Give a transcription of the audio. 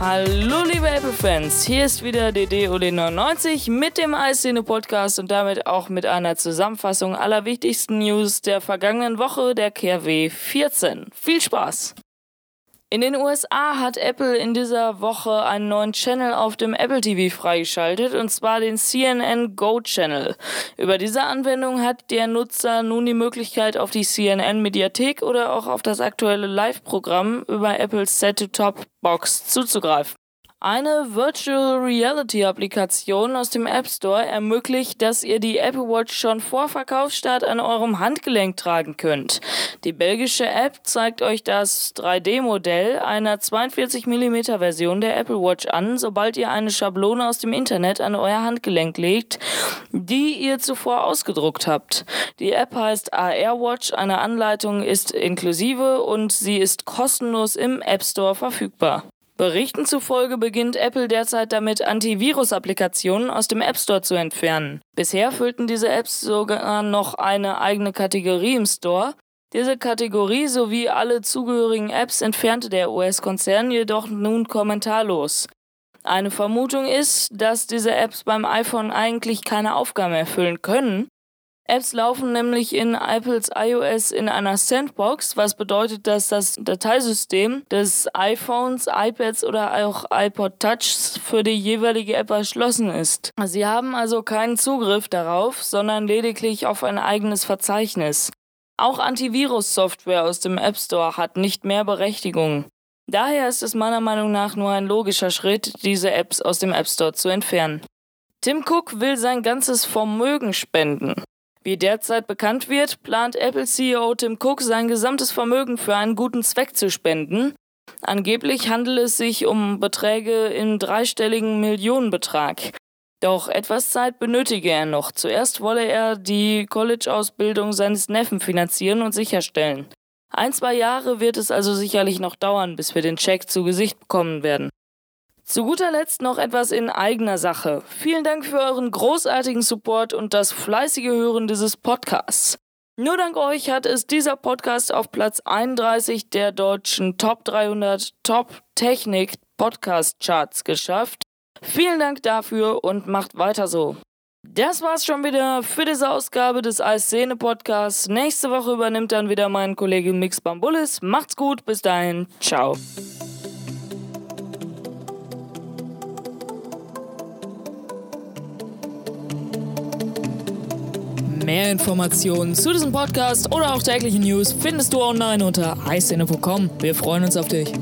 Hallo liebe Apple-Fans, hier ist wieder DDOD99 mit dem Eisszene-Podcast und damit auch mit einer Zusammenfassung aller wichtigsten News der vergangenen Woche, der KRW 14. Viel Spaß! In den USA hat Apple in dieser Woche einen neuen Channel auf dem Apple TV freigeschaltet, und zwar den CNN Go Channel. Über diese Anwendung hat der Nutzer nun die Möglichkeit, auf die CNN Mediathek oder auch auf das aktuelle Live-Programm über Apples Set-to-Top-Box zuzugreifen. Eine Virtual Reality Applikation aus dem App Store ermöglicht, dass ihr die Apple Watch schon vor Verkaufsstart an eurem Handgelenk tragen könnt. Die belgische App zeigt euch das 3D-Modell einer 42 mm Version der Apple Watch an, sobald ihr eine Schablone aus dem Internet an euer Handgelenk legt, die ihr zuvor ausgedruckt habt. Die App heißt AR Watch, eine Anleitung ist inklusive und sie ist kostenlos im App Store verfügbar. Berichten zufolge beginnt Apple derzeit damit, Antivirus-Applikationen aus dem App Store zu entfernen. Bisher füllten diese Apps sogar noch eine eigene Kategorie im Store. Diese Kategorie sowie alle zugehörigen Apps entfernte der US-Konzern jedoch nun kommentarlos. Eine Vermutung ist, dass diese Apps beim iPhone eigentlich keine Aufgaben erfüllen können, Apps laufen nämlich in Apples iOS in einer Sandbox, was bedeutet, dass das Dateisystem des iPhones, iPads oder auch iPod Touch für die jeweilige App erschlossen ist. Sie haben also keinen Zugriff darauf, sondern lediglich auf ein eigenes Verzeichnis. Auch Antivirus-Software aus dem App Store hat nicht mehr Berechtigung. Daher ist es meiner Meinung nach nur ein logischer Schritt, diese Apps aus dem App Store zu entfernen. Tim Cook will sein ganzes Vermögen spenden. Wie derzeit bekannt wird, plant Apple-CEO Tim Cook sein gesamtes Vermögen für einen guten Zweck zu spenden. Angeblich handelt es sich um Beträge im dreistelligen Millionenbetrag. Doch etwas Zeit benötige er noch. Zuerst wolle er die College-Ausbildung seines Neffen finanzieren und sicherstellen. Ein, zwei Jahre wird es also sicherlich noch dauern, bis wir den Check zu Gesicht bekommen werden. Zu guter Letzt noch etwas in eigener Sache. Vielen Dank für euren großartigen Support und das fleißige Hören dieses Podcasts. Nur dank euch hat es dieser Podcast auf Platz 31 der deutschen Top 300 Top Technik Podcast Charts geschafft. Vielen Dank dafür und macht weiter so. Das war's schon wieder für diese Ausgabe des Eisszene Podcasts. Nächste Woche übernimmt dann wieder mein Kollege Mix Bambulis. Macht's gut, bis dahin, ciao. Mehr Informationen zu diesem Podcast oder auch tägliche News findest du online unter eiszene.com. Wir freuen uns auf dich.